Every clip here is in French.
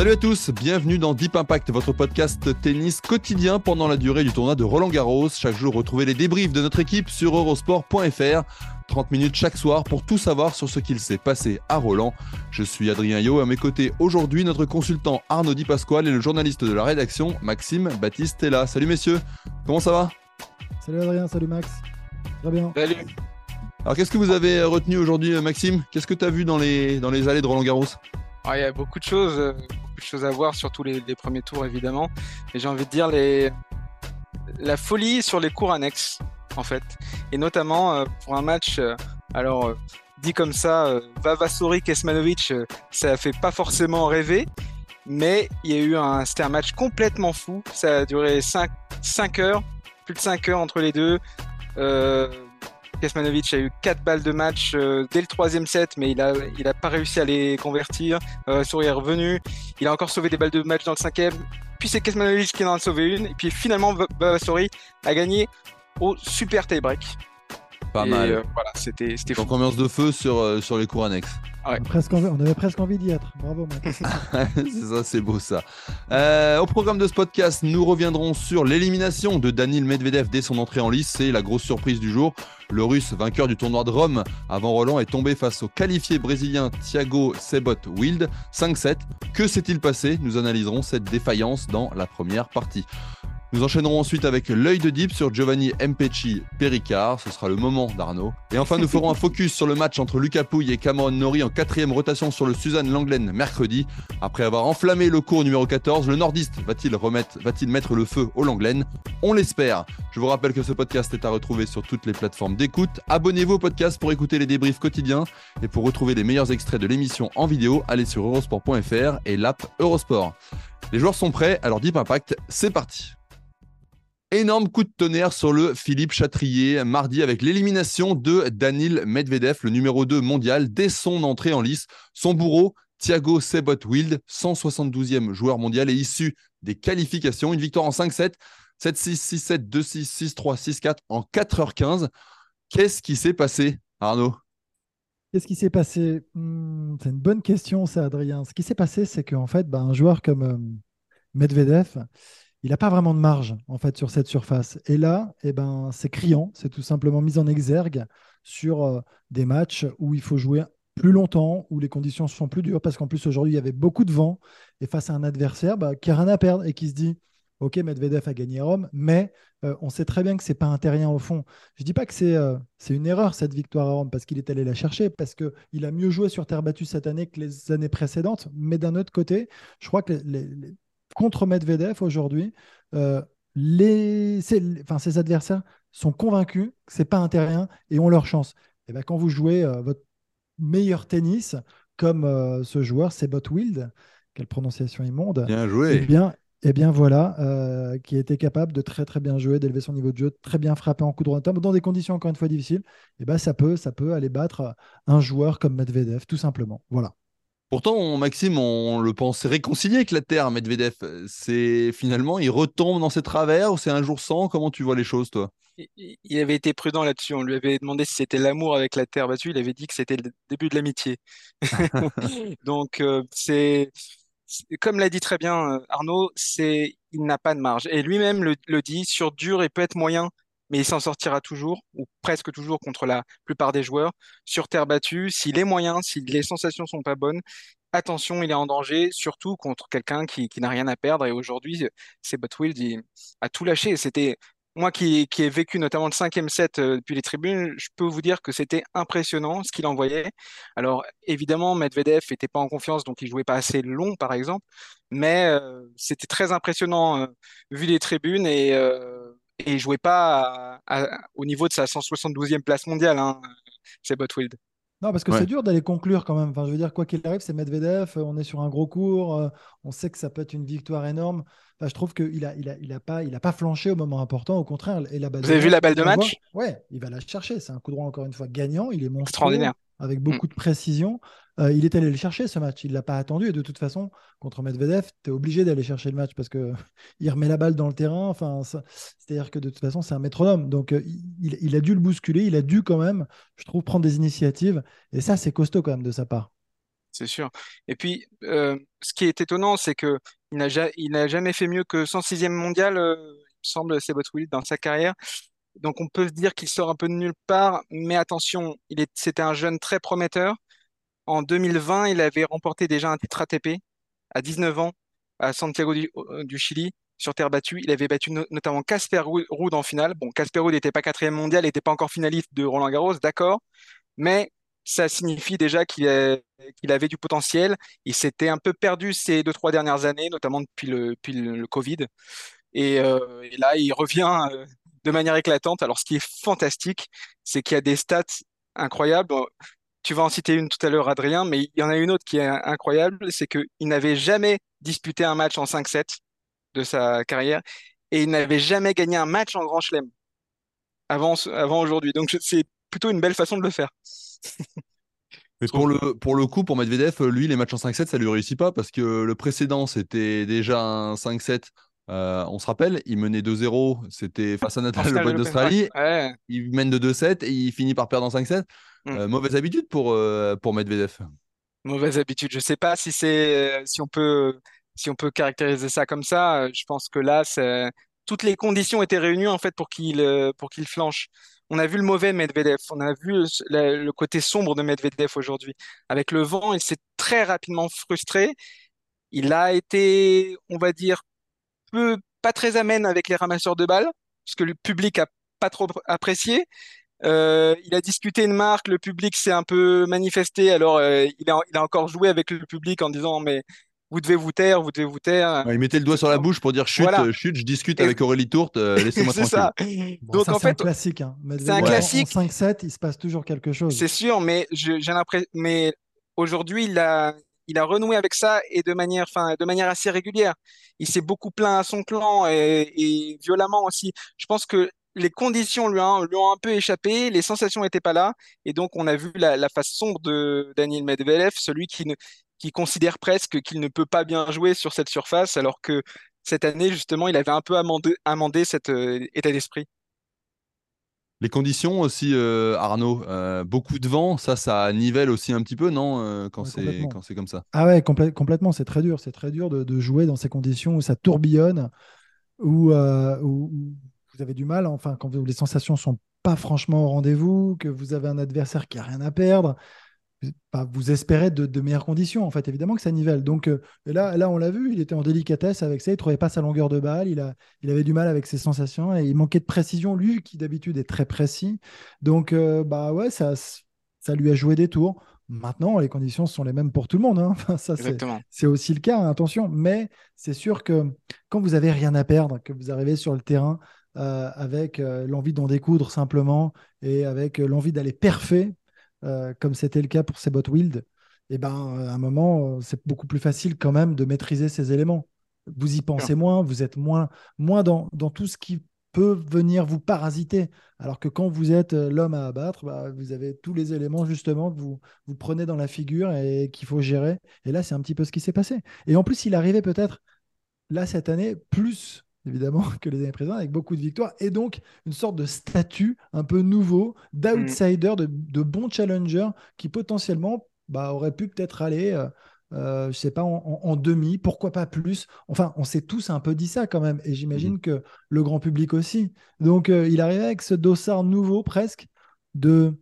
Salut à tous, bienvenue dans Deep Impact, votre podcast tennis quotidien pendant la durée du tournoi de Roland Garros. Chaque jour, retrouvez les débriefs de notre équipe sur eurosport.fr. 30 minutes chaque soir pour tout savoir sur ce qu'il s'est passé à Roland. Je suis Adrien Yo, à mes côtés aujourd'hui notre consultant Arnaud Di Pasquale et le journaliste de la rédaction Maxime Baptiste est là. Salut messieurs, comment ça va? Salut Adrien, salut Max. Très bien? Salut. Alors qu'est-ce que vous avez retenu aujourd'hui Maxime? Qu'est-ce que tu as vu dans les, dans les allées de Roland Garros? Ah, Il y a beaucoup de choses, euh, de choses à voir, surtout les, les premiers tours évidemment. Et j'ai envie de dire les... la folie sur les cours annexes en fait. Et notamment euh, pour un match, euh, alors euh, dit comme ça, Vavasori Kesmanovic, ça fait pas forcément rêver, mais il y a eu un, c'était un match complètement fou. Ça a duré 5, 5 heures, plus de 5 heures entre les deux. Kesmanovic a eu 4 balles de match euh, dès le troisième set, mais il a, il a pas réussi à les convertir. Euh, est revenu. Il a encore sauvé des balles de match dans le cinquième. Puis c'est Kesmanovic qui en a sauvé une. Et puis finalement, Vavasori a gagné au super tie-break. Pas Et, mal. euh, voilà, c'était fou. Donc ambiance de feu sur, euh, sur les cours annexes. On, presque envie- on avait presque envie d'y être. Bravo c'est ça, c'est beau ça. Euh, au programme de ce podcast, nous reviendrons sur l'élimination de Danil Medvedev dès son entrée en lice. C'est la grosse surprise du jour. Le russe, vainqueur du tournoi de Rome avant Roland, est tombé face au qualifié brésilien Thiago Sebot Wild 5-7. Que s'est-il passé? Nous analyserons cette défaillance dans la première partie. Nous enchaînerons ensuite avec l'œil de Deep sur Giovanni Mpecci Pericard, ce sera le moment d'Arnaud. Et enfin, nous ferons un focus sur le match entre Lucas Pouille et Cameron Nori en quatrième rotation sur le Suzanne Langlen mercredi. Après avoir enflammé le cours numéro 14, le nordiste va-t-il remettre, va-t-il mettre le feu au Langlen On l'espère. Je vous rappelle que ce podcast est à retrouver sur toutes les plateformes d'écoute. Abonnez-vous au podcast pour écouter les débriefs quotidiens et pour retrouver les meilleurs extraits de l'émission en vidéo, allez sur eurosport.fr et l'app Eurosport. Les joueurs sont prêts, alors Deep Impact, c'est parti. Énorme coup de tonnerre sur le Philippe Chatrier mardi avec l'élimination de Danil Medvedev, le numéro 2 mondial, dès son entrée en lice. Son bourreau, Thiago Sebot Wild, 172e joueur mondial et issu des qualifications. Une victoire en 5-7, 7-6, 6-7, 2-6, 6-3, 6-4 en 4h15. Qu'est-ce qui s'est passé, Arnaud? Qu'est-ce qui s'est passé? Hmm, C'est une bonne question, ça, Adrien. Ce qui s'est passé, c'est qu'en fait, bah, un joueur comme euh, Medvedev, il n'a pas vraiment de marge en fait sur cette surface. Et là, eh ben, c'est criant, c'est tout simplement mis en exergue sur euh, des matchs où il faut jouer plus longtemps, où les conditions sont plus dures, parce qu'en plus aujourd'hui, il y avait beaucoup de vent, et face à un adversaire bah, qui n'a rien à perdre et qui se dit, OK, Medvedev a gagné Rome, mais euh, on sait très bien que c'est pas un terrien au fond. Je dis pas que c'est euh, c'est une erreur cette victoire à Rome, parce qu'il est allé la chercher, parce qu'il a mieux joué sur terre battue cette année que les années précédentes, mais d'un autre côté, je crois que les- contre Medvedev aujourd'hui, euh, les, c'est- enfin, ses adversaires sont convaincus que c'est pas un terrien et ont leur chance. Et ben, quand vous jouez euh, votre meilleur tennis, comme euh, ce joueur, c'est Bot Wild, quelle prononciation immonde, Bien eh joué. bien, eh bien voilà, qui était capable de très très bien jouer, d'élever son niveau de jeu, très bien frapper en coup de retour, dans des conditions encore une fois difficiles, et ben ça peut, ça peut aller battre un joueur comme Medvedev, tout simplement. Voilà. Pourtant, Maxime, on le pensait réconcilié avec la Terre, Medvedev. C'est finalement, il retombe dans ses travers ou c'est un jour sans? Comment tu vois les choses, toi? Il avait été prudent là-dessus. On lui avait demandé si c'était l'amour avec la terre battue. Il avait dit que c'était le début de l'amitié. Donc, euh, c'est, comme l'a dit très bien euh, Arnaud, c'est, il n'a pas de marge. Et lui-même le, le dit, sur dur, il peut être moyen, mais il s'en sortira toujours, ou presque toujours contre la plupart des joueurs. Sur terre battue, s'il est moyen, si les sensations sont pas bonnes, attention, il est en danger, surtout contre quelqu'un qui, qui n'a rien à perdre. Et aujourd'hui, c'est Botwild, il a tout lâché. C'était moi qui, qui ai vécu notamment le cinquième set euh, depuis les tribunes, je peux vous dire que c'était impressionnant ce qu'il envoyait. Alors évidemment, Medvedev n'était pas en confiance, donc il jouait pas assez long, par exemple, mais euh, c'était très impressionnant euh, vu les tribunes et, euh, et il jouait pas au niveau de sa 172e place mondiale, hein, c'est Botwild. Non, parce que c'est dur d'aller conclure quand même. Enfin, je veux dire, quoi qu'il arrive, c'est Medvedev. On est sur un gros cours. Euh, on sait que ça peut être une victoire énorme. Enfin, je trouve qu'il a, il a, il a pas, il a pas flanché au moment important. Au contraire, et la balle Vous avez vu la balle de match? Ouais, il va la chercher. C'est un coup droit encore une fois gagnant. Il est monstrueux, extraordinaire, avec beaucoup mm. de précision. Euh, il est allé le chercher ce match. Il l'a pas attendu. Et de toute façon, contre Medvedev, tu es obligé d'aller chercher le match parce que il remet la balle dans le terrain. Enfin, c'est-à-dire que de toute façon, c'est un métronome. Donc, euh, il, a dû le bousculer. Il a dû quand même, je trouve, prendre des initiatives. Et ça, c'est costaud quand même de sa part. C'est sûr. Et puis, euh, ce qui est étonnant, c'est que il n'a jamais fait mieux que 106e mondial, il me semble, dans sa carrière. Donc, on peut se dire qu'il sort un peu de nulle part. Mais attention, c'était un jeune très prometteur. En 2020, il avait remporté déjà un titre ATP à 19 ans à Santiago du, euh, Chili sur terre battue. Il avait battu notamment Casper Ruud en finale. Bon, Casper Ruud n'était pas quatrième mondial, n'était pas encore finaliste de Roland Garros, d'accord, mais ça signifie déjà qu'il avait du potentiel. Il s'était un peu perdu ces deux, trois dernières années, notamment depuis le, le, Covid. Euh, et, là, il revient euh, de manière éclatante. Alors, ce qui est fantastique, c'est qu'il y a des stats incroyables tu vas en citer une tout à l'heure, Adrien, mais il y en a une autre qui est incroyable, c'est qu'il n'avait jamais disputé un match en 5-7 de sa carrière et il n'avait jamais gagné un match en Grand Chelem avant, avant aujourd'hui. Donc c'est plutôt une belle façon de le faire. Mais pour le, pour le coup, pour Medvedev, lui, les matchs en 5-7, ça lui réussit pas parce que le précédent, c'était déjà un 5-7. Euh, on se rappelle, il menait 2-0, c'était face à Natal, le d'Australie. Il mène de 2-7 et il finit par perdre en 5-7. Mm. Euh, mauvaise habitude pour, euh, pour Medvedev. Mauvaise habitude. Je ne sais pas si, c'est, si, on peut, si on peut caractériser ça comme ça. Je pense que là, toutes les conditions étaient réunies en fait pour qu'il, pour qu'il flanche. On a vu le mauvais Medvedev, on a vu le, côté sombre de Medvedev aujourd'hui. Avec le vent, il s'est très rapidement frustré. Il a été, on va dire, peu, pas très amène avec les ramasseurs de balles, parce que le public a pas trop apprécié. Euh, il a discuté une marque, le public s'est un peu manifesté. Alors, euh, il, a, il, a, encore joué avec le public en disant mais vous devez vous taire, vous devez vous taire. il mettait le doigt sur la bouche pour dire chute, chute, je discute avec Aurélie Tourte, euh, laissez-moi tranquille. Ça. Donc en fait, c'est un classique. Hein. C'est un classique. 5-7, il se passe toujours quelque chose. C'est sûr, mais j'ai l'impression, mais aujourd'hui, il a, il a renoué avec ça et de manière, assez régulière. Il s'est beaucoup plaint à son clan et, violemment aussi. Je pense que les conditions lui, ont, un peu échappé, les sensations n'étaient pas là, et donc on a vu la, face sombre de Daniel Medvedev, celui qui, considère presque qu'il ne peut pas bien jouer sur cette surface, alors que cette année, justement, il avait un peu amendé, amendé cet euh, état d'esprit. Les conditions aussi, euh, Arnaud, euh, beaucoup de vent, ça, ça nivelle aussi un petit peu, non Quand c'est quand c'est comme ça? Ah ouais, complètement, c'est très dur, c'est très dur de, jouer dans ces conditions où ça tourbillonne, où, où vous avez du mal, enfin, quand les sensations sont pas franchement au rendez-vous, que vous avez un adversaire qui a rien à perdre, bah, vous espérez de, meilleures conditions, en fait, évidemment que ça nivelle. Donc euh, là, là, on l'a vu, il était en délicatesse avec ça, il trouvait pas sa longueur de balle, il, a, il avait du mal avec ses sensations et il manquait de précision, lui qui d'habitude est très précis. Donc, euh, bah ouais, ça, ça lui a joué des tours. Maintenant, les conditions sont les mêmes pour tout le monde. Hein. ça, c'est aussi le cas, hein, attention. Mais c'est sûr que quand vous avez rien à perdre, que vous arrivez sur le terrain, euh, avec euh, l'envie d'en découdre simplement et avec euh, l'envie d'aller perfer, comme c'était le cas pour Sebot Wild, et eh ben, à un moment, c'est beaucoup plus facile quand même de maîtriser ces éléments. Vous y pensez moins, vous êtes moins, moins dans, dans tout ce qui peut venir vous parasiter. Alors que quand vous êtes l'homme à abattre, bah, vous avez tous les éléments justement que vous, vous prenez dans la figure et qu'il faut gérer. Et là, c'est un petit peu ce qui s'est passé. Et en plus, il arrivait peut-être là cette année plus évidemment, que les années précédentes, avec beaucoup de victoires, et donc une sorte de statut un peu nouveau d'outsider, de, de, bon challenger, qui potentiellement bah, aurait pu peut-être aller, euh, euh, je sais pas, en, demi, pourquoi pas plus. Enfin, on s'est tous un peu dit ça quand même, et j'imagine mmh que le grand public aussi. Donc, euh, il arrivait avec ce dossard nouveau presque de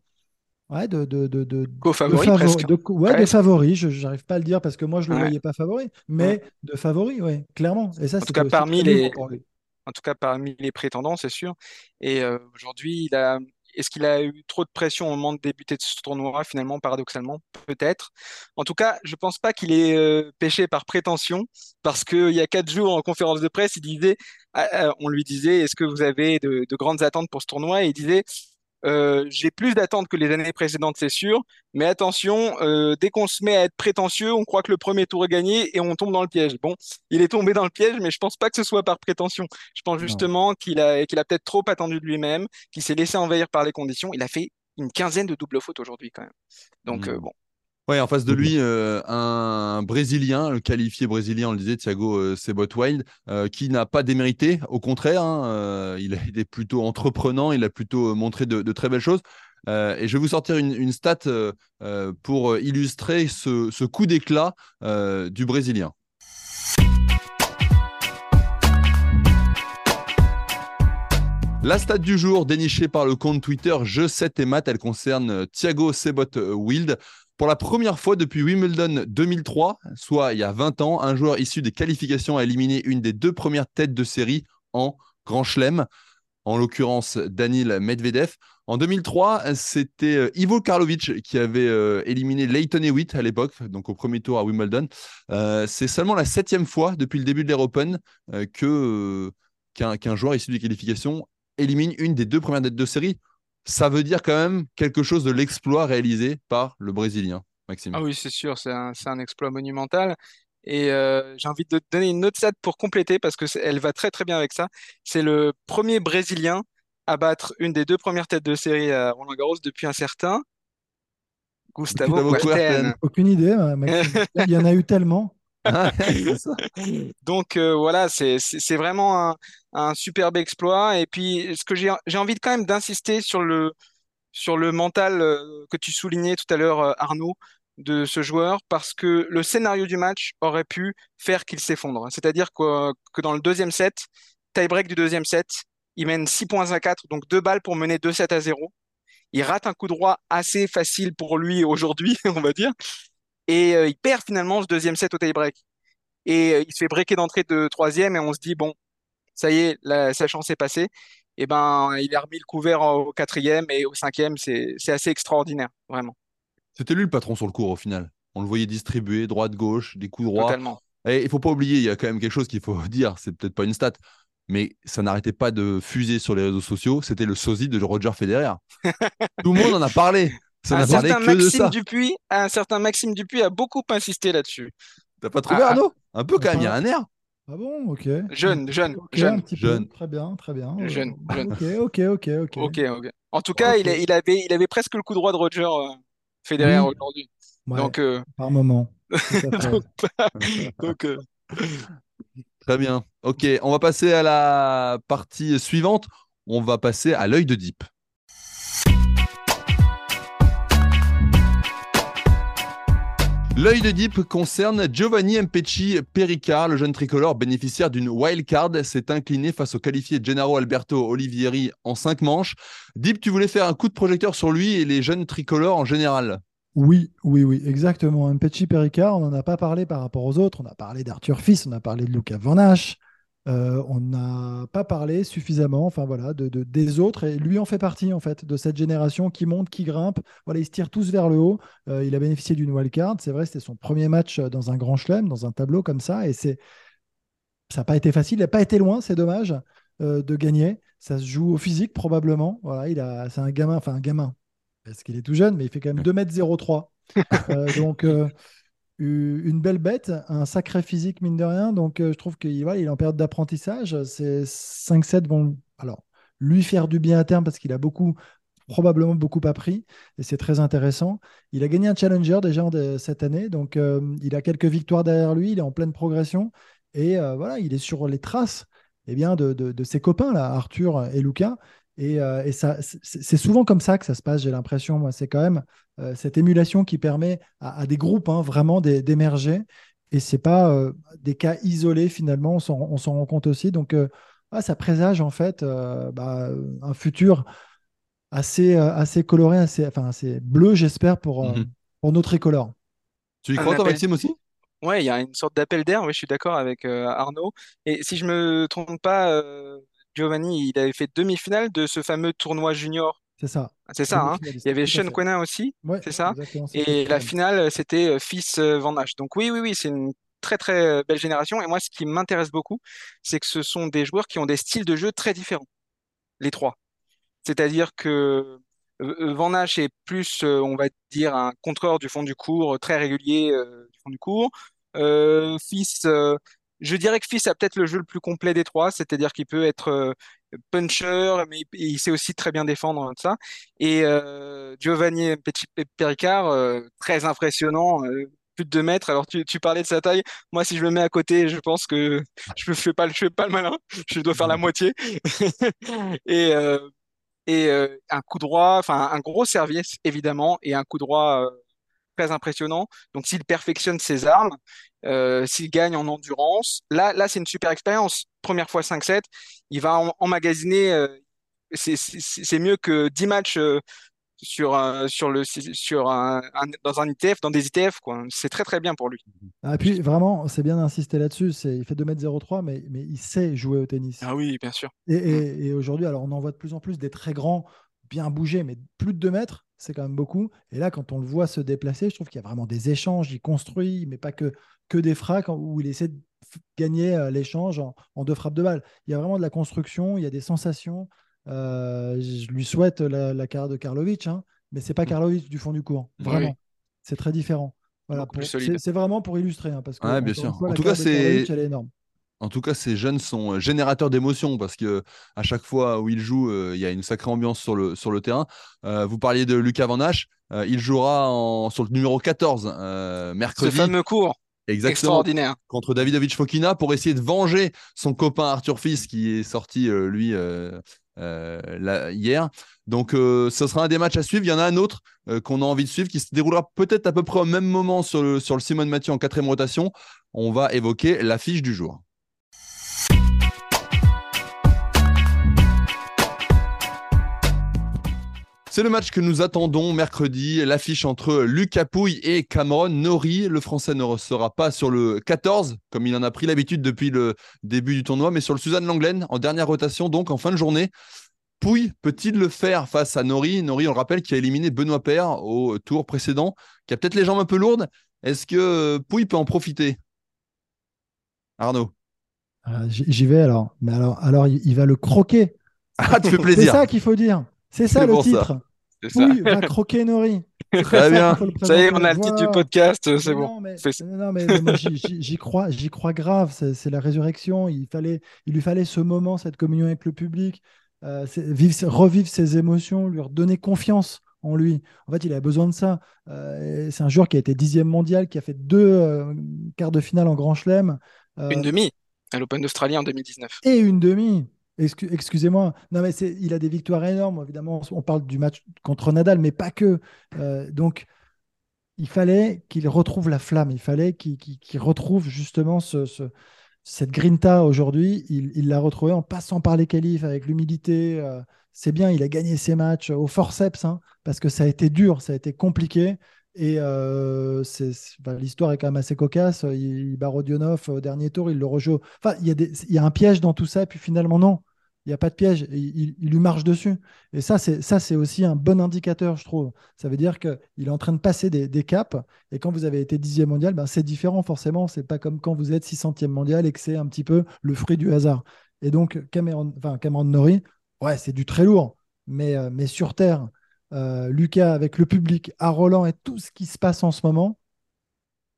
Ouais, de, de, de, de, favori. De, ouais, de favori, je n'arrive pas à le dire parce que moi je ne le voyais pas favori, mais de favori, oui, clairement. Et ça, en tout cas, parmi les, en tout cas, parmi les prétendants, c'est sûr. Et euh, aujourd'hui, il a, Est-ce qu'il a eu trop de pression au moment de débuter de ce tournoi, finalement, paradoxalement, peut-être. En tout cas, je pense pas qu'il ait euh, péché par prétention, parce qu'il y a quatre jours en conférence de presse, il disait, ah, euh, on lui disait, est-ce que vous avez de, de grandes attentes pour ce tournoi? Et il disait, euh, j'ai plus d'attentes que les années précédentes, c'est sûr. Mais attention, euh, dès qu'on se met à être prétentieux, on croit que le premier tour est gagné et on tombe dans le piège. Bon, il est tombé dans le piège, mais je pense pas que ce soit par prétention. Je pense justement qu'il a, qu'il a peut-être trop attendu de lui-même, qu'il s'est laissé envahir par les conditions. Il a fait une quinzaine de doubles fautes aujourd'hui quand même. Donc euh, Hmm. bon, Ouais, en face de lui, euh, un Brésilien, le qualifié brésilien, on le disait, Thiago euh, Sebot-Wild, euh, qui n'a pas démérité. Au contraire, hein, euh, il a été plutôt entreprenant, il a plutôt euh, montré de, de très belles choses. Euh, et je vais vous sortir une, une stat euh, euh, pour euh, illustrer ce, ce coup d'éclat euh, du Brésilien. La stat du jour dénichée par le compte Twitter Je 7 et Math, elle concerne euh, Thiago Sebot-Wild. Pour la première fois depuis Wimbledon 2003, soit il y a 20 ans, un joueur issu des qualifications a éliminé une des deux premières têtes de série en Grand Chelem, en l'occurrence Danil Medvedev. En 2003, c'était euh, Ivo Karlovic qui avait euh, éliminé Leighton Hewitt à l'époque, donc au premier tour à Wimbledon. Euh, c'est seulement la septième fois depuis le début de l'Air Open qu'un joueur issu des qualifications élimine une des deux premières têtes de série. Ça veut dire quand même quelque chose de l'exploit réalisé par le Brésilien, Maxime. ah oui, c'est sûr, c'est un, exploit monumental. Et euh, j'ai envie de te donner une autre stat pour compléter parce que c'est- elle va très très bien avec ça. C'est le premier Brésilien à battre une des deux premières têtes de série à Roland Garros depuis un certain Gustavo Gustavo. Aucune idée, Maxime. Il y en a eu tellement. Donc euh, voilà, c'est vraiment un, superbe exploit. Et puis ce que j'ai envie quand même d'insister sur le mental euh, que tu soulignais tout à l'heure, euh, Arnaud, de ce joueur, parce que le scénario du match aurait pu faire qu'il s'effondre. C'est-à-dire que, dans le deuxième set, tie-break du deuxième set, il mène 6 points à 4, donc deux balles pour mener 2-7 à 0. Il rate un coup droit assez facile pour lui aujourd'hui, on va dire, et euh, il perd finalement ce deuxième set au tie-break. Et euh, il se fait breaker d'entrée de troisième, et on se dit, bon, ça y est, la- sa chance est passée. Et ben, il a remis le couvert au quatrième et au cinquième, c'est c'est assez extraordinaire, vraiment, C'était lui le patron sur le cours au final. On le voyait distribuer droite-gauche, des coups droits. totalement. Et il faut pas oublier, il y a quand même quelque chose qu'il faut dire, c'est peut-être pas une stat, mais ça n'arrêtait pas de fuser sur les réseaux sociaux. C'était le sosie de Roger Federer. Tout le monde en a parlé. Ça Un certain que de Maxime ça. Dupuis, un certain Maxime Dupuis a beaucoup insisté là-dessus. T'as pas trouvé Ah, ah. Arnaud? Un peu quand même, il y a un air. Ah bon, ok. Jeune, jeune, Ok, jeune. un petit Jeune. peu. Très bien, très bien. Euh, Jeune, jeune. Ok, ok, ok, ok. Ok, ok. En tout cas, il, a- il avait, il avait presque le coup droit de Roger euh, Federer Oui. aujourd'hui. Ouais, Donc, euh, par moment. Donc, euh, Très bien. Ok, on va passer à la partie suivante. On va passer à l'œil de Deep. L'œil de Deep concerne Giovanni Mpecci Pericard, le jeune tricolore bénéficiaire d'une wild card, s'est incliné face au qualifié Gennaro Alberto Olivieri en 5 manches. Deep, tu voulais faire un coup de projecteur sur lui et les jeunes tricolores en général. Oui, oui, oui, exactement. Un petit Pericard, on n'en a pas parlé par rapport aux autres. On a parlé d'Arthur Fils, on a parlé de Lucas Van. Euh, on n'a pas parlé suffisamment, enfin voilà, de, de- des autres. Et lui en fait partie en fait de cette génération qui monte, qui grimpe. Voilà, ils se tirent tous vers le haut. Euh, il a bénéficié d'une wildcard. C'est vrai, c'était son premier match dans un grand chelem, dans un tableau comme ça. Et c'est, ça n'a pas été facile. Il n'a pas été loin, c'est dommage euh, de gagner. Ça se joue au physique probablement. Voilà, il a, c'est un gamin, enfin un gamin, parce qu'il est tout jeune, mais il fait quand même 2m03. Euh, donc, euh, u- une belle bête, un sacré physique, mine de rien. Donc, euh, je trouve qu'il voilà, il est en période d'apprentissage. Ces 5-7 vont alors, lui faire du bien à terme parce qu'il a beaucoup, probablement beaucoup appris et c'est très intéressant. Il a gagné un challenger déjà de- cette année. Donc, euh, il a quelques victoires derrière lui. Il est en pleine progression et euh, voilà, il est sur les traces eh bien, de, de- de ses copains, là, Arthur et Lucas. Et, euh, et ça, c'est souvent comme ça que ça se passe, j'ai l'impression. Moi, c'est quand même euh, cette émulation qui permet à, à des groupes hein, vraiment d'é- d'émerger. Et c'est pas euh, des cas isolés finalement, on s'en rend compte aussi. Donc, euh, ah, ça présage en fait euh, bah, un futur assez, euh, assez coloré, assez, enfin, assez bleu, j'espère, pour, pour nos tricolores. Tu y crois, toi. Maxime, aussi? Ouais, il y a une sorte d'appel d'air, oui, je suis d'accord avec euh, Arnaud. Et si je me trompe pas, euh, Giovanni, il avait fait demi-finale de ce fameux tournoi junior C'est ça. C'est ça, hein. Il y avait Sean Quentin aussi, c'est ça. Et la finale, c'était Fils Van Nash. Donc oui, oui, oui, c'est une très très belle génération. Et moi, ce qui m'intéresse beaucoup, c'est que ce sont des joueurs qui ont des styles de jeu très différents, les trois. C'est-à-dire que Van Nash est plus, on va dire, un contreur du fond du cours, très régulier du fond du cours. Fils, je dirais que Fils a peut-être le jeu le plus complet des trois, c'est-à-dire qu'il peut être puncher, mais il sait aussi très bien défendre hein, ça. Et Giovanni Petit Pericard, très impressionnant, plus de 2 mètres. Alors tu, parlais de sa taille. Moi, si je le mets à côté, je pense que je ne fais pas, fais pas le malin. Je dois faire la moitié. et et un coup droit, enfin un gros service évidemment, et un coup droit très impressionnant. Donc s'il perfectionne ses armes, s'il gagne en endurance, là, là c'est une super expérience. Première fois 5-7, il va emmagasiner, c'est mieux que 10 matchs sur un, sur le sur un, dans un ITF dans des ITF quoi c'est très très bien pour lui ah, et puis vraiment c'est bien d'insister là-dessus c'est il fait 2m03 mais mais il sait jouer au tennis ah oui bien sûr et, mm. et, aujourd'hui alors on en voit de plus en plus des très grands bien bougés mais plus de 2 mètres c'est quand même beaucoup et là quand on le voit se déplacer je trouve qu'il y a vraiment des échanges il construit mais pas que que des frappes où il essaie de gagner euh, l'échange en, en deux frappes de balle il y a vraiment de la construction il y a des sensations euh, je lui souhaite la, carrière de Karlovic, hein, mais c'est pas mm. Karlovic du fond du cours. Vraiment. C'est très différent. Voilà, c'est vraiment pour illustrer. Hein, parce que, bien sûr. en tout cas, c'est. En tout cas, ces jeunes sont euh, générateurs d'émotions parce que à chaque fois où il joue, euh, il y a une sacrée ambiance sur le, sur le terrain. vous parliez de Lucas Van Hache, il jouera en, sur le numéro 14 mercredi. Ce fameux cours. Exactement. Extraordinaire. Contre Davidovich Fokina pour essayer de venger son copain Arthur Fils qui est sorti, lui, euh, hier. Donc, euh, ce sera un des matchs à suivre. Il y en a un autre euh, qu'on a envie de suivre qui se déroulera peut-être à peu près au même moment sur le, sur le Simone Mathieu en quatrième rotation. On va évoquer l'affiche du jour. C'est le match que nous attendons mercredi, l'affiche entre Lucas Pouille et Cameron Nori. Le Français ne sera pas sur le 14, comme il en a pris l'habitude depuis le début du tournoi, mais sur le Suzanne Langlaine, en dernière rotation, donc en fin de journée. Pouille peut-il le faire face à Nori? Nori, on le rappelle, qui a éliminé Benoît Paire au tour précédent, qui a peut-être les jambes un peu lourdes. Est-ce que Pouille peut en profiter? Arnaud ah, J'y vais alors. Mais alors, alors, il va le croquer. Ah, tu fais plaisir. C'est ça qu'il faut dire. C'est ça le titre. Oui, va croquer Nori. Très bien. Ça y est, on a le titre du podcast, c'est bon. non, mais, j'y crois, j'y crois grave. C'est la résurrection. Il fallait, il lui fallait ce moment, cette communion avec le public, euh, revivre ses émotions, lui redonner confiance en lui. En fait, il a besoin de ça. Euh, c'est un joueur qui a été dixième mondial, qui a fait deux euh, quarts de finale en Grand Chelem. une demi à l'Open d'Australie en 2019. Et une demi. Excusez-moi. Non, mais il a des victoires énormes. Évidemment, on parle du match contre Nadal, mais pas que. Euh, donc, il fallait qu'il retrouve la flamme. Il fallait qu'il retrouve justement ce, cette grinta aujourd'hui. Il l'a retrouvé en passant par les qualifs avec l'humilité. Euh, c'est bien, il a gagné ses matchs au forceps hein, parce que ça a été dur, ça a été compliqué. Et euh, l'histoire est quand même assez cocasse. Il, il bat Rodionov au dernier tour, il le rejoue. Enfin, il y, a un piège dans tout ça, et puis finalement, non il n'y a pas de piège, il, lui marche dessus. Et ça, c'est aussi un bon indicateur, je trouve. Ça veut dire qu'il est en train de passer des, caps. Et quand vous avez été dixième mondial, ben, c'est différent forcément. C'est pas comme quand vous êtes 600e mondial et que c'est un petit peu le fruit du hasard. Et donc Cameron, enfin Cameron Nori, ouais, c'est du très lourd, mais, euh, mais sur terre, euh, Lucas avec le public, à Roland et tout ce qui se passe en ce moment,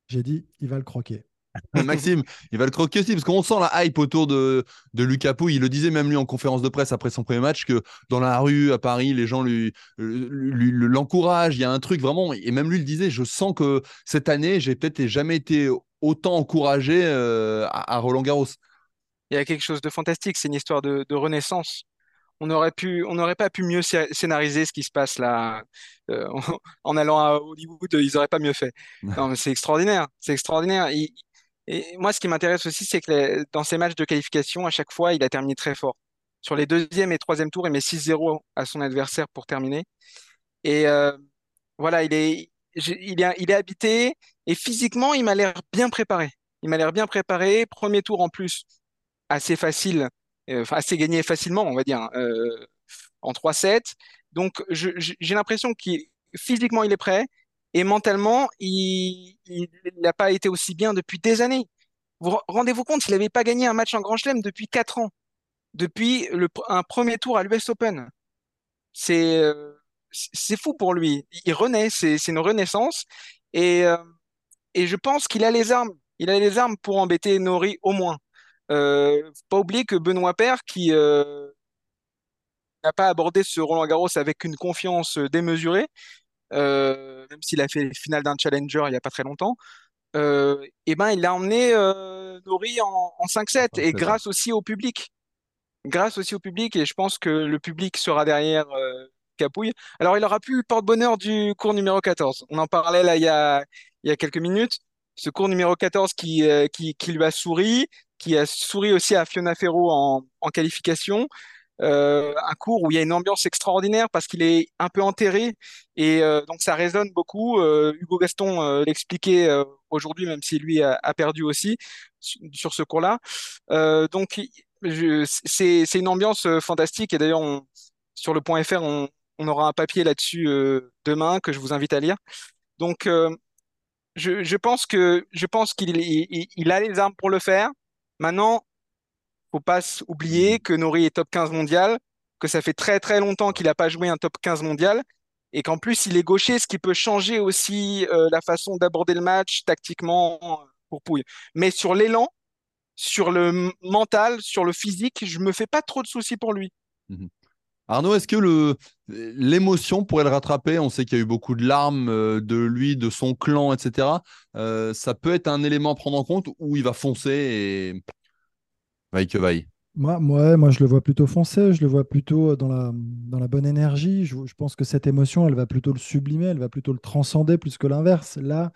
j'ai dit, il va le croquer. Maxime, il va le croquer aussi, parce qu'on sent la hype autour de, de Lucas Pou. Il le disait même lui en conférence de presse après son premier match, que dans la rue à Paris, les gens lui, l'encouragent. Il y a un truc vraiment, et même lui le disait, je sens que cette année, j'ai peut-être jamais été autant encouragé euh, à, Roland Garros. Il y a quelque chose de fantastique, c'est une histoire de, renaissance on aurait pu, on n'aurait pas pu mieux scénariser ce qui se passe là euh, en, allant à Hollywood. Ils n'auraient pas mieux fait. c'est extraordinaire, c'est extraordinaire. Et moi, ce qui m'intéresse aussi, c'est que dans ces matchs de qualification, à chaque fois, il a terminé très fort. Sur les deuxième et troisième tours, il met 6-0 à son adversaire pour terminer. Et euh, voilà, il est, il, est, il est habité et physiquement, il m'a l'air bien préparé. Il m'a l'air bien préparé. Premier tour en plus, assez facile, enfin assez gagné facilement, on va dire, euh, en 3-7. Donc, j'ai l'impression qu'il physiquement, il est prêt et mentalement, il n'a pas été aussi bien depuis des années. Vous rendez-vous compte, il n'avait pas gagné un match en Grand Chelem depuis quatre ans, depuis le, un premier tour à l'US Open. C'est euh, c'est fou pour lui. Il renaît, c'est une renaissance. Et, euh, et je pense qu'il a les armes. Il a les armes pour embêter Nori au moins. Euh, pas oublier que Benoît Père, qui euh, n'a pas abordé ce Roland Garros avec une confiance démesurée, euh, même s'il a fait le final d'un challenger il n'y a pas très longtemps, et eh ben il a emmené Nori en, en 5-7 et grâce aussi au public. Grâce aussi au public, et je pense que le public sera derrière Capouille. Alors, il aura le porte-bonheur du cours numéro 14. On en parlait là il y a, il y a quelques minutes. Ce cours numéro 14 qui, qui, qui lui a souri, qui a souri aussi à Fiona Ferro en, qualification. Euh, un cours où il y a une ambiance extraordinaire parce qu'il est un peu enterré et euh, donc ça résonne beaucoup. Euh, Hugo Gaston l'expliquait aujourd'hui, même si lui a, perdu aussi sur ce cours-là. donc c'est une ambiance fantastique et d'ailleurs sur le point .fr on, aura un papier là-dessus demain que je vous invite à lire. Donc je, je, pense que je pense qu'il il, il a les armes pour le faire. Maintenant, faut pas oublier mm. que Nori est top 15 mondial, que ça fait très très longtemps qu'il n'a pas joué un top 15 mondial, et qu'en plus il est gaucher, ce qui peut changer aussi euh, la façon d'aborder le match tactiquement pour Pouille. Mais sur l'élan, sur le mental, sur le physique, je me fais pas trop de soucis pour lui. Mm-hmm. Arnaud, est-ce que l'émotion pourrait le rattraper? On sait qu'il y a eu beaucoup de larmes euh, de lui, de son clan, etc. Euh, ça peut être un élément à prendre en compte où il va foncer et vaille que vaille? Moi, je le vois plutôt foncer, je le vois plutôt dans la, dans la bonne énergie. Je, pense que cette émotion, elle va plutôt le sublimer, elle va plutôt le transcender plus que l'inverse. Là,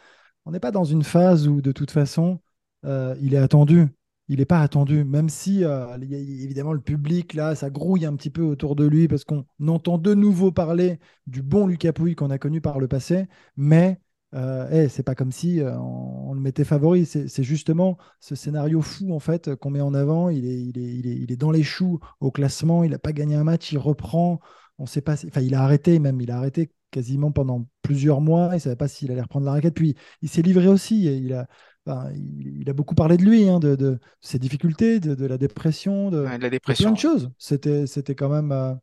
on n'est pas dans une phase où, de toute façon, euh, il est attendu il n'est pas attendu, même si euh, évidemment le public, là, ça grouille un petit peu autour de lui parce qu'on entend de nouveau parler du bon Lucas Pouille qu'on a connu par le passé, mais euh, hey, c'est pas comme si euh, on, le mettait favori. C'est justement ce scénario fou en fait qu'on met en avant. Il est, dans les choux au classement, il n'a pas gagné un match, il reprend. On sait pas, enfin, il a arrêté même, il a arrêté quasiment pendant plusieurs mois. Il ne savait pas s'il allait reprendre la raquette. Puis il s'est livré aussi. Il a, il, a beaucoup parlé de lui, hein, de, ses difficultés, de, la dépression, de, la dépression. plein de choses. C'était, c'était quand même, euh,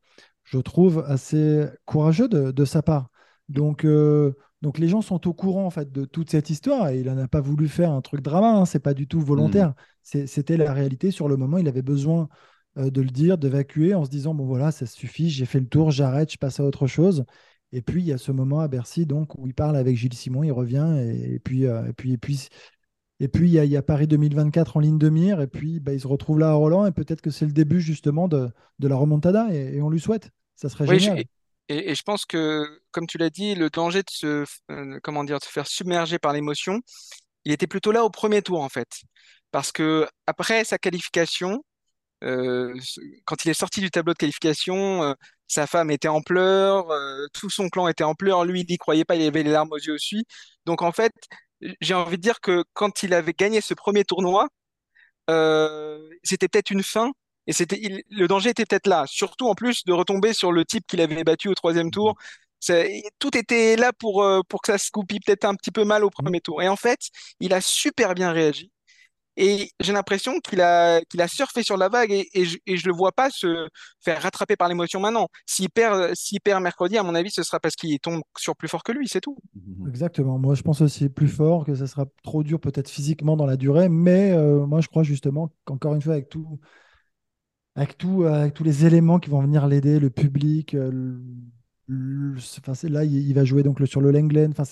je trouve, assez courageux de, sa part. Donc, euh, donc les gens sont au courant en fait de toute cette histoire et il n'en a pas voulu faire un truc drama. Hein, c'est pas du tout volontaire. Hmm. C'était la réalité sur le moment. Il avait besoin euh, de le dire, d'évacuer en se disant bon voilà, ça suffit, j'ai fait le tour, j'arrête, je passe à autre chose. Et puis il y a ce moment à Bercy donc où il parle avec Gilles Simon, il revient et, puis et puis et puis et puis, il y, a Paris 2024 en ligne de mire. Et puis, bah, il se retrouve là à Roland. Et peut-être que c'est le début, justement, de, la remontada. Et, on lui souhaite. Ça serait génial. et, je pense que, comme tu l'as dit, le danger de se, euh, comment dire, de se faire submerger par l'émotion, il était plutôt là au premier tour, en fait. Parce que après sa qualification, euh, quand il est sorti du tableau de qualification, euh, sa femme était en pleurs, tout son clan était en pleurs, lui, il n'y croyait pas, il avait les larmes aux yeux aussi. Donc en fait, j'ai envie de dire que quand il avait gagné ce premier tournoi, euh, c'était peut-être une fin et c'était le danger était peut-être là. Surtout en plus de retomber sur le type qu'il avait battu au troisième tour. Tout était là pour, euh, pour que ça se coupille peut-être un petit peu mal au premier tour. Et en fait, il a super bien réagi. Et j'ai l'impression qu'il a, qu'il a surfé sur la vague et, et je ne le vois pas se faire rattraper par l'émotion maintenant. S'il perd, s'il perd mercredi, à mon avis, ce sera parce qu'il tombe sur plus fort que lui, c'est tout. Mmh Exactement. Moi, je pense aussi plus fort, que ça sera trop dur peut-être physiquement dans la durée. Mais euh, moi, je crois justement qu'encore une fois, avec tout, avec, tout, avec tous les éléments qui vont venir l'aider, le public, euh, enfin, là, il, va jouer donc le, sur le Lenglen. Enfin,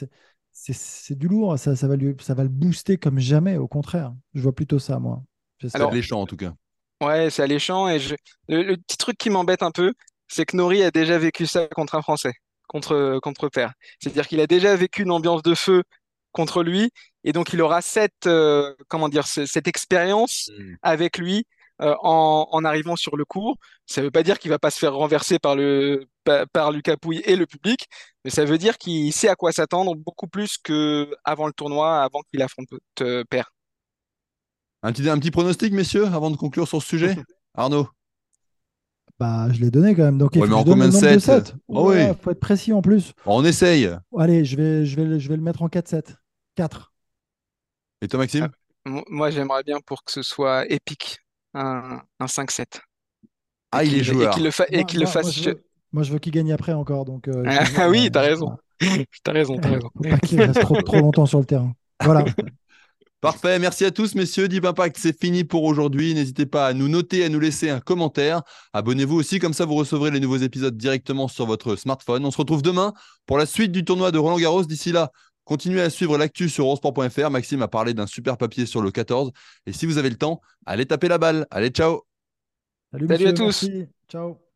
c'est du lourd, ça, ça, va lui, ça va le booster comme jamais, au contraire. Je vois plutôt ça, moi. C'est alléchant en tout cas. Ouais, c'est alléchant. Et je... le, petit truc qui m'embête un peu, c'est que Nori a déjà vécu ça contre un Français, contre, contre Père. C'est-à-dire qu'il a déjà vécu une ambiance de feu contre lui, et donc il aura cette, euh, comment dire, cette expérience hmm. avec lui euh, en, arrivant sur le cours. Ça ne veut pas dire qu'il va pas se faire renverser par, le, par, Lucas Pouille et le public, mais ça veut dire qu'il sait à quoi s'attendre beaucoup plus qu'avant le tournoi, avant qu'il affronte euh, Père. Un petit, un petit pronostic, messieurs, avant de conclure sur ce sujet? Arnaud? Bah, je l'ai donné quand même. Donc, il Ouais, faut mais en combien de nombre sets sets. Ah oui. Ouais, faut être précis en plus. On essaye. Allez, je vais, je vais, le- je vais le mettre en 4-7. 4. Et toi, Maxime? Mo- Moi, j'aimerais bien pour que ce soit épique, un, un 5-7. Ah, il est joueur. Et qu'il le, fa- et Moi, qu'il le moi- moi, fasse. je veux, moi, je veux qu'il gagne après encore. Donc, euh, Ah que- oui, t'as euh, raison. T'as raison, t'as raison. Faut pas qu'il reste trop, trop longtemps sur le terrain. Voilà. Parfait, merci à tous messieurs. Deep Impact, c'est fini pour aujourd'hui. N'hésitez pas à nous noter, à nous laisser un commentaire. Abonnez-vous aussi, comme ça vous recevrez les nouveaux épisodes directement sur votre smartphone. On se retrouve demain pour la suite du tournoi de Roland Garros. D'ici là, continuez à suivre l'actu sur eurosport.fr. Maxime a parlé d'un super papier sur le 14. Et si vous avez le temps, allez taper la balle. Allez, ciao Salut, Salut à tous. merci. Ciao.